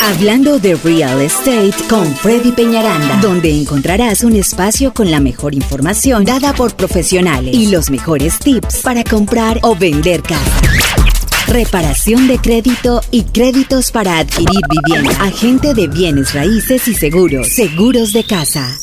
Hablando de Real Estate con Freddy Peñaranda, donde encontrarás un espacio con la mejor información dada por profesionales y los mejores tips para comprar o vender casa. Reparación de crédito y créditos para adquirir vivienda. Agente de bienes raíces y seguros. Seguros de casa.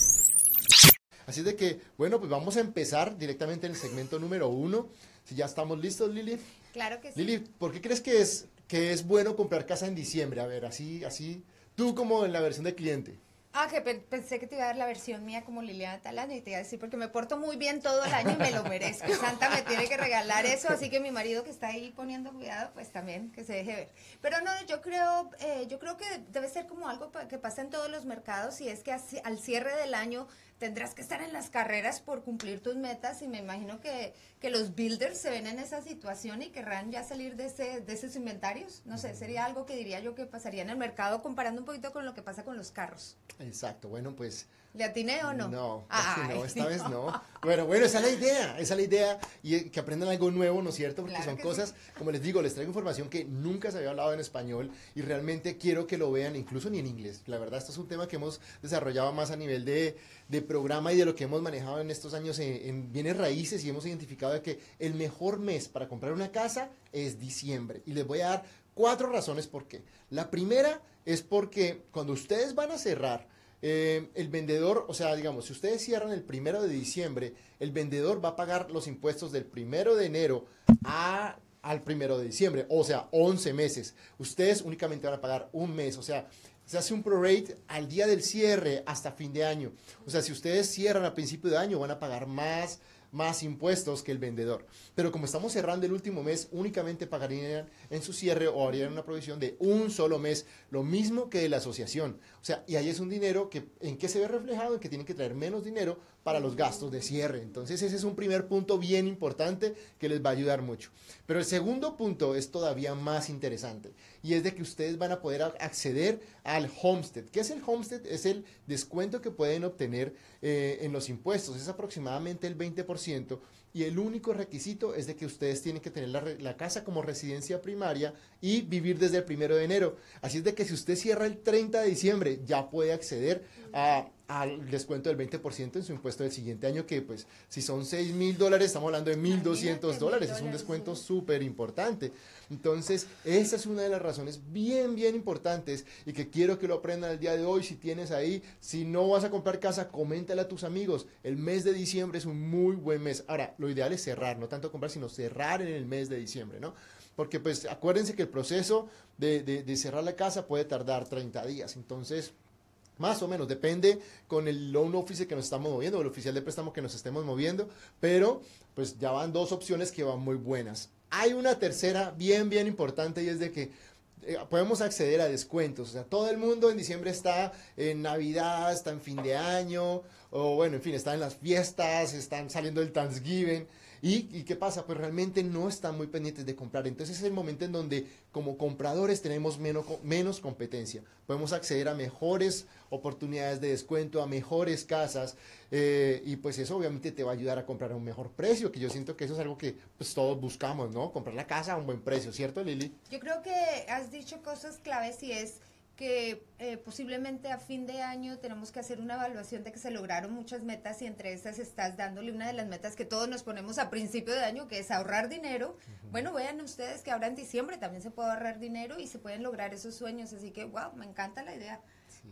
Así de que, bueno, pues vamos a empezar directamente en el segmento número uno. Si ya estamos listos, Lili. Claro que sí. Lili, ¿por qué crees que es, que es bueno comprar casa en diciembre? A ver, así, así, tú como en la versión de cliente. Ah, que pe- pensé que te iba a dar la versión mía como Liliana Talán y te iba a decir porque me porto muy bien todo el año y me lo merezco. Santa me tiene que regalar eso, así que mi marido que está ahí poniendo cuidado, pues también que se deje ver. Pero no, yo creo, eh, yo creo que debe ser como algo que pasa en todos los mercados y es que así- al cierre del año tendrás que estar en las carreras por cumplir tus metas y me imagino que, que los builders se ven en esa situación y querrán ya salir de, ese, de esos inventarios. No sé, sería algo que diría yo que pasaría en el mercado comparando un poquito con lo que pasa con los carros. Exacto, bueno, pues ¿Le atiné o no? No, Ay, casi no, esta vez no. Bueno, bueno, esa es la idea, esa es la idea y eh, que aprendan algo nuevo, ¿no es cierto? Porque Claro son cosas, como les digo, les traigo información que nunca se había hablado en español y realmente quiero que lo vean incluso ni en inglés. La verdad, esto es un tema que hemos desarrollado más a nivel de, de programa y de lo que hemos manejado en estos años en, en bienes raíces y hemos identificado de que el mejor mes para comprar una casa es diciembre. Y les voy a dar cuatro razones por qué. La primera es porque cuando ustedes van a cerrar, eh, el vendedor, o sea, digamos, si ustedes cierran el primero de diciembre, el vendedor va a pagar los impuestos del primero de enero a, al primero de diciembre, o sea, 11 meses. Ustedes únicamente van a pagar un mes, o sea, se hace un prorate al día del cierre hasta fin de año. O sea, si ustedes cierran a principio de año, van a pagar más más impuestos que el vendedor. Pero como estamos cerrando el último mes, únicamente pagarían en su cierre o harían una provisión de un solo mes, lo mismo que de la asociación. O sea, y ahí es un dinero que en qué se ve reflejado, en que tienen que traer menos dinero para los gastos de cierre. Entonces ese es un primer punto bien importante que les va a ayudar mucho. Pero el segundo punto es todavía más interesante y es de que ustedes van a poder acceder al homestead. ¿Qué es el homestead? Es el descuento que pueden obtener eh, en los impuestos. Es aproximadamente el 20% y el único requisito es de que ustedes tienen que tener la, la casa como residencia primaria y vivir desde el primero de enero. Así es de que si usted cierra el 30 de diciembre ya puede acceder a- al descuento del 20% en su impuesto del siguiente año, que pues si son 6 mil dólares, estamos hablando de 1.200 Imagínate, dólares, es un descuento sí. súper importante. Entonces, esa es una de las razones bien, bien importantes y que quiero que lo aprendan el día de hoy. Si tienes ahí, si no vas a comprar casa, coméntale a tus amigos. El mes de diciembre es un muy buen mes. Ahora, lo ideal es cerrar, no tanto comprar, sino cerrar en el mes de diciembre, ¿no? Porque pues acuérdense que el proceso de, de- de cerrar la casa puede tardar 30 días. Entonces, más o menos, depende con el loan officer que nos estamos moviendo, o el oficial de préstamo que nos estemos moviendo, pero pues ya van dos opciones que van muy buenas. Hay una tercera bien, bien importante y es de que eh, podemos acceder a descuentos. O sea, todo el mundo en diciembre está en Navidad, está en fin de año, o bueno, en fin, está en las fiestas, están saliendo del Thanksgiving. ¿Y, ¿Y qué pasa? Pues realmente no están muy pendientes de comprar. Entonces es el momento en donde como compradores tenemos menos, menos competencia. Podemos acceder a mejores oportunidades de descuento, a mejores casas. eh, y pues eso obviamente te va a ayudar a comprar a un mejor precio, que yo siento que eso es algo que pues todos buscamos, ¿no? Comprar la casa a un buen precio, ¿cierto Lili? Yo creo que has dicho cosas claves y es que eh, posiblemente a fin de año tenemos que hacer una evaluación de que se lograron muchas metas y entre esas estás dándole una de las metas que todos nos ponemos a principio de año, que es ahorrar dinero. Bueno, vean ustedes que ahora en diciembre también se puede ahorrar dinero y se pueden lograr esos sueños, así que wow, me encanta la idea.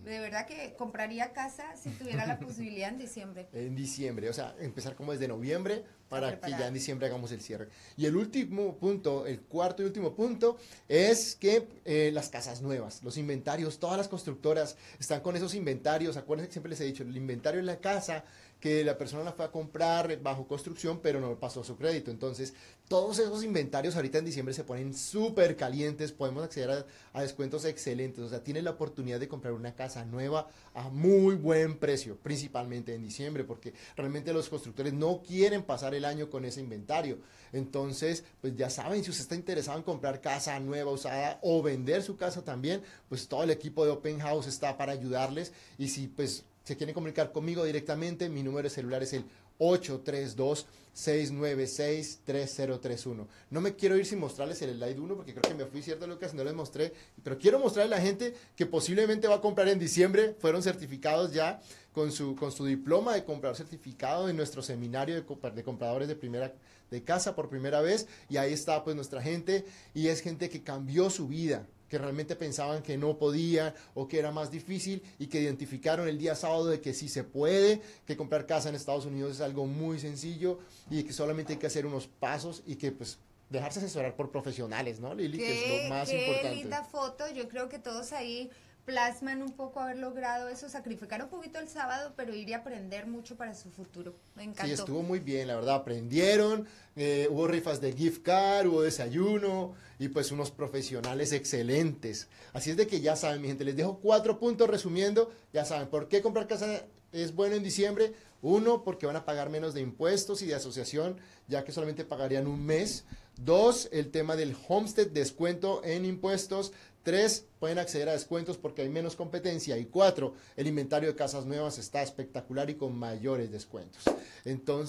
De verdad que compraría casa si tuviera la posibilidad en diciembre. En diciembre, o sea, empezar como desde noviembre para que ya en diciembre hagamos el cierre. Y el último punto, el cuarto y último punto, es que eh, las casas nuevas, los inventarios, todas las constructoras están con esos inventarios. Acuérdense que siempre les he dicho, el inventario es la casa que la persona la fue a comprar bajo construcción, pero no pasó su crédito. Entonces, todos esos inventarios ahorita en diciembre se ponen súper calientes, podemos acceder a, descuentos excelentes. O sea, tienen la oportunidad de comprar una casa nueva a muy buen precio, principalmente en diciembre, porque realmente los constructores no quieren pasar el año con ese inventario. Entonces, pues ya saben, si usted está interesado en comprar casa nueva, usada o vender su casa también, pues todo el equipo de Open House está para ayudarles. Y si pues se quieren comunicar conmigo directamente, mi número de celular es el 832 696-3031. No me quiero ir sin mostrarles el slide 1 porque creo que me fui, ¿cierto, Lucas? No les mostré, pero quiero mostrarle a la gente que posiblemente va a comprar en diciembre. Fueron certificados ya con su, con su diploma de comprador certificado en nuestro seminario de, de compradores de primera de casa por primera vez y ahí está pues nuestra gente y es gente que cambió su vida que realmente pensaban que no podían o que era más difícil y que identificaron el día sábado de que sí se puede, que comprar casa en Estados Unidos es algo muy sencillo y que solamente hay que hacer unos pasos y que pues dejarse asesorar por profesionales, ¿no, Lili? que es lo más qué importante. linda foto, yo creo que todos ahí plasman un poco haber logrado eso, sacrificar un poquito el sábado, pero ir a aprender mucho para su futuro. Me encantó. Sí, estuvo muy bien, la verdad, aprendieron, eh, hubo rifas de gift card, hubo desayuno y pues unos profesionales excelentes. Así es de que ya saben, mi gente, les dejo cuatro puntos resumiendo, ya saben, ¿por qué comprar casa es bueno en diciembre? Uno, porque van a pagar menos de impuestos y de asociación, ya que solamente pagarían un mes. Dos, el tema del homestead, descuento en impuestos. Tres, pueden acceder a descuentos porque hay menos competencia. Y cuatro, el inventario de casas nuevas está espectacular y con mayores descuentos. Entonces,